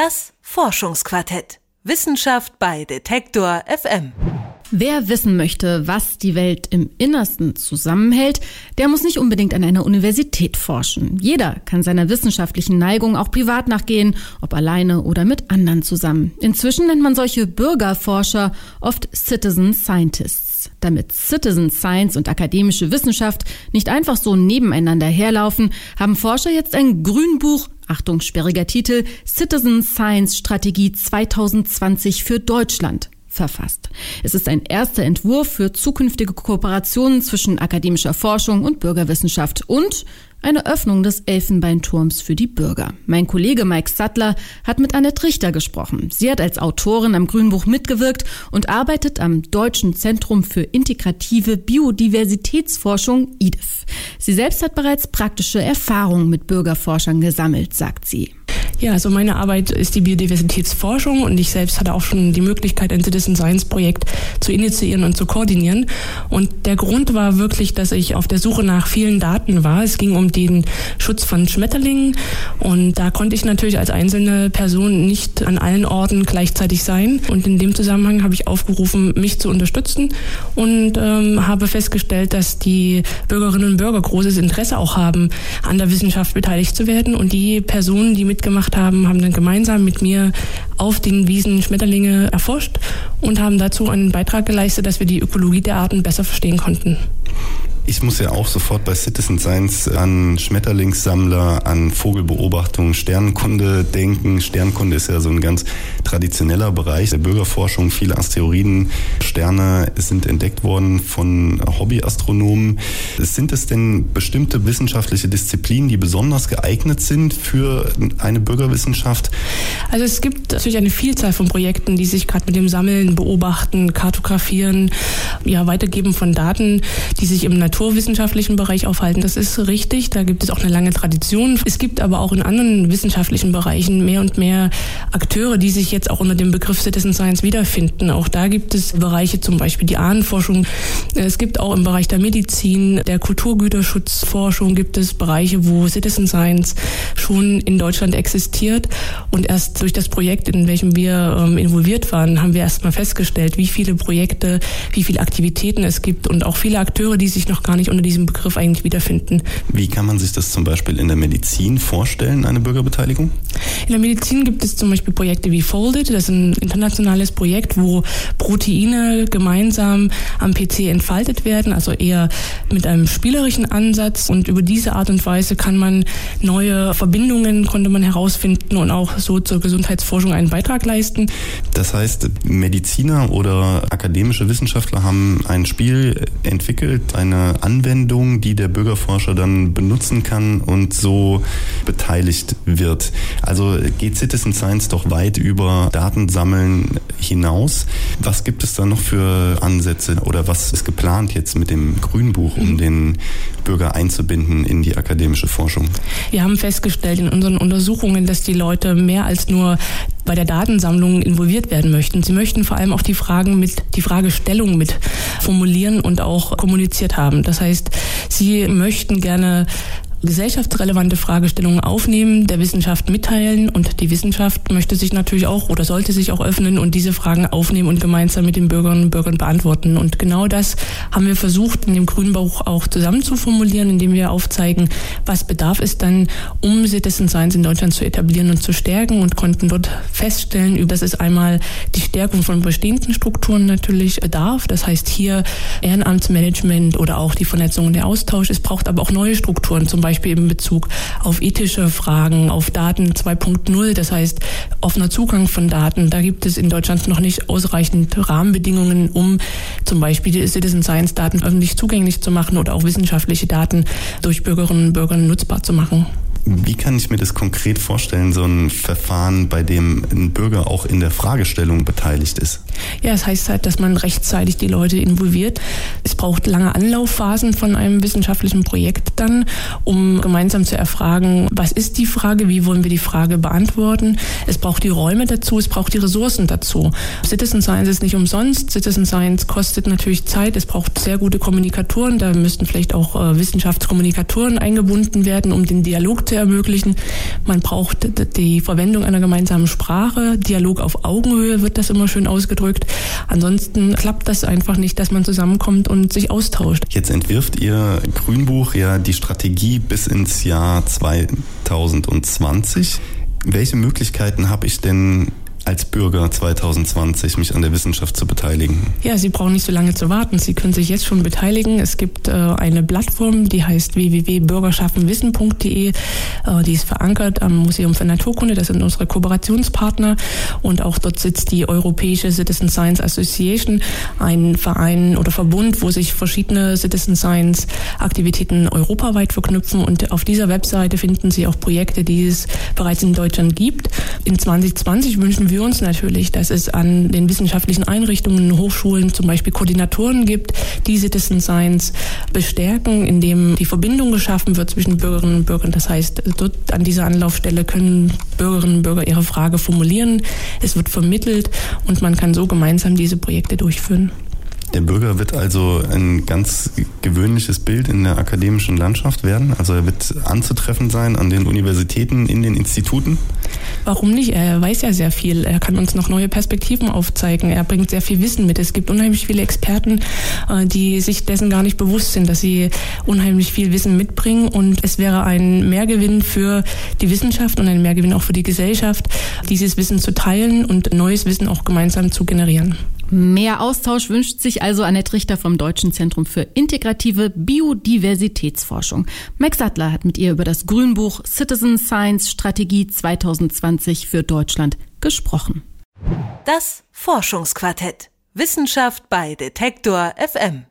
Das Forschungsquartett. Wissenschaft bei Detektor FM. Wer wissen möchte, was die Welt im Innersten zusammenhält, der muss nicht unbedingt an einer Universität forschen. Jeder kann seiner wissenschaftlichen Neigung auch privat nachgehen, ob alleine oder mit anderen zusammen. Inzwischen nennt man solche Bürgerforscher oft Citizen Scientists. Damit Citizen Science und akademische Wissenschaft nicht einfach so nebeneinander herlaufen, haben Forscher jetzt ein Grünbuch Achtung, sperriger Titel, Citizen Science Strategie 2020 für Deutschland verfasst. Es ist ein erster Entwurf für zukünftige Kooperationen zwischen akademischer Forschung und Bürgerwissenschaft und eine Öffnung des Elfenbeinturms für die Bürger. Mein Kollege Mike Sattler hat mit Annette Richter gesprochen. Sie hat als Autorin am Grünbuch mitgewirkt und arbeitet am Deutschen Zentrum für integrative Biodiversitätsforschung IDEF. Sie selbst hat bereits praktische Erfahrungen mit Bürgerforschern gesammelt, sagt sie. Ja, also meine Arbeit ist die Biodiversitätsforschung und ich selbst hatte auch schon die Möglichkeit, ein Citizen Science Projekt zu initiieren und zu koordinieren. Und der Grund war wirklich, dass ich auf der Suche nach vielen Daten war. Es ging um den Schutz von Schmetterlingen und da konnte ich natürlich als einzelne Person nicht an allen Orten gleichzeitig sein. Und in dem Zusammenhang habe ich aufgerufen, mich zu unterstützen und ähm, habe festgestellt, dass die Bürgerinnen und Bürger großes Interesse auch haben, an der Wissenschaft beteiligt zu werden. Und die Personen, die mitgemacht gemacht haben, haben dann gemeinsam mit mir auf den Wiesen Schmetterlinge erforscht und haben dazu einen Beitrag geleistet, dass wir die Ökologie der Arten besser verstehen konnten. Ich muss ja auch sofort bei Citizen Science an Schmetterlingssammler, an Vogelbeobachtung, Sternkunde denken. Sternkunde ist ja so ein ganz traditioneller Bereich der Bürgerforschung. Viele Asteroiden, Sterne sind entdeckt worden von Hobbyastronomen. Sind es denn bestimmte wissenschaftliche Disziplinen, die besonders geeignet sind für eine Bürgerwissenschaft? Also es gibt natürlich eine Vielzahl von Projekten, die sich gerade mit dem Sammeln, Beobachten, Kartografieren, ja, Weitergeben von Daten, die sich im Natur naturwissenschaftlichen Bereich aufhalten. Das ist richtig, da gibt es auch eine lange Tradition. Es gibt aber auch in anderen wissenschaftlichen Bereichen mehr und mehr Akteure, die sich jetzt auch unter dem Begriff Citizen Science wiederfinden. Auch da gibt es Bereiche, zum Beispiel die Ahnenforschung. Es gibt auch im Bereich der Medizin, der Kulturgüterschutzforschung gibt es Bereiche, wo Citizen Science schon in Deutschland existiert. Und erst durch das Projekt, in welchem wir ähm, involviert waren, haben wir erst mal festgestellt, wie viele Projekte, wie viele Aktivitäten es gibt und auch viele Akteure, die sich noch gar nicht unter diesem Begriff eigentlich wiederfinden. Wie kann man sich das zum Beispiel in der Medizin vorstellen, eine Bürgerbeteiligung? In der Medizin gibt es zum Beispiel Projekte wie Folded, das ist ein internationales Projekt, wo Proteine gemeinsam am PC entfaltet werden, also eher mit einem spielerischen Ansatz. Und über diese Art und Weise kann man neue Verbindungen, konnte man herausfinden und auch so zur Gesundheitsforschung einen Beitrag leisten. Das heißt, Mediziner oder akademische Wissenschaftler haben ein Spiel entwickelt, eine Anwendung, die der Bürgerforscher dann benutzen kann und so beteiligt wird. Also geht Citizen Science doch weit über Datensammeln hinaus. Was gibt es da noch für Ansätze oder was ist geplant jetzt mit dem Grünbuch, um den Bürger einzubinden in die akademische Forschung? Wir haben festgestellt in unseren Untersuchungen, dass die Leute mehr als nur bei der Datensammlung involviert werden möchten. Sie möchten vor allem auch die Fragen mit, die Fragestellung mit formulieren und auch kommuniziert haben. Das heißt, sie möchten gerne gesellschaftsrelevante Fragestellungen aufnehmen, der Wissenschaft mitteilen und die Wissenschaft möchte sich natürlich auch oder sollte sich auch öffnen und diese Fragen aufnehmen und gemeinsam mit den Bürgerinnen und Bürgern beantworten. Und genau das haben wir versucht in dem Grünbuch auch zusammen zu formulieren, indem wir aufzeigen, was bedarf es dann, um Citizen Science in Deutschland zu etablieren und zu stärken und konnten dort feststellen, dass es einmal die Stärkung von bestehenden Strukturen natürlich bedarf. Das heißt hier Ehrenamtsmanagement oder auch die Vernetzung und der Austausch. Es braucht aber auch neue Strukturen, zum Beispiel Beispiel in Bezug auf ethische Fragen, auf Daten 2.0, das heißt offener Zugang von Daten. Da gibt es in Deutschland noch nicht ausreichend Rahmenbedingungen, um zum Beispiel die Citizen Science Daten öffentlich zugänglich zu machen oder auch wissenschaftliche Daten durch Bürgerinnen und Bürger nutzbar zu machen. Wie kann ich mir das konkret vorstellen, so ein Verfahren, bei dem ein Bürger auch in der Fragestellung beteiligt ist? Ja, es das heißt halt, dass man rechtzeitig die Leute involviert. Es braucht lange Anlaufphasen von einem wissenschaftlichen Projekt dann, um gemeinsam zu erfragen, was ist die Frage, wie wollen wir die Frage beantworten. Es braucht die Räume dazu, es braucht die Ressourcen dazu. Citizen Science ist nicht umsonst. Citizen Science kostet natürlich Zeit. Es braucht sehr gute Kommunikatoren. Da müssten vielleicht auch äh, Wissenschaftskommunikatoren eingebunden werden, um den Dialog zu ermöglichen. Man braucht die Verwendung einer gemeinsamen Sprache. Dialog auf Augenhöhe wird das immer schön ausgedrückt. Ansonsten klappt das einfach nicht, dass man zusammenkommt und sich austauscht. Jetzt entwirft Ihr Grünbuch ja die Strategie bis ins Jahr 2020. Welche Möglichkeiten habe ich denn als Bürger 2020 mich an der Wissenschaft zu beteiligen? Ja, Sie brauchen nicht so lange zu warten. Sie können sich jetzt schon beteiligen. Es gibt äh, eine Plattform, die heißt www.bürgerschaffenwissen.de. Äh, die ist verankert am Museum für Naturkunde. Das sind unsere Kooperationspartner. Und auch dort sitzt die Europäische Citizen Science Association, ein Verein oder Verbund, wo sich verschiedene Citizen Science Aktivitäten europaweit verknüpfen. Und auf dieser Webseite finden Sie auch Projekte, die es bereits in Deutschland gibt. In 2020 wünschen wir uns natürlich, dass es an den wissenschaftlichen Einrichtungen, Hochschulen zum Beispiel Koordinatoren gibt, die Citizen Science bestärken, indem die Verbindung geschaffen wird zwischen Bürgerinnen und Bürgern. Das heißt, dort an dieser Anlaufstelle können Bürgerinnen und Bürger ihre Frage formulieren. Es wird vermittelt und man kann so gemeinsam diese Projekte durchführen. Der Bürger wird also ein ganz gewöhnliches Bild in der akademischen Landschaft werden. Also er wird anzutreffen sein an den Universitäten, in den Instituten. Warum nicht? Er weiß ja sehr viel. Er kann uns noch neue Perspektiven aufzeigen. Er bringt sehr viel Wissen mit. Es gibt unheimlich viele Experten, äh, die sich dessen gar nicht bewusst sind, dass sie unheimlich viel Wissen mitbringen. Und es wäre ein Mehrgewinn für die Wissenschaft und ein Mehrgewinn auch für die Gesellschaft, dieses Wissen zu teilen und neues Wissen auch gemeinsam zu generieren. Mehr Austausch wünscht sich also Annette Richter vom Deutschen Zentrum für integrative Biodiversitätsforschung. Max Sattler hat mit ihr über das Grünbuch Citizen Science Strategie 2020 für Deutschland gesprochen. Das Forschungsquartett. Wissenschaft bei Detektor FM.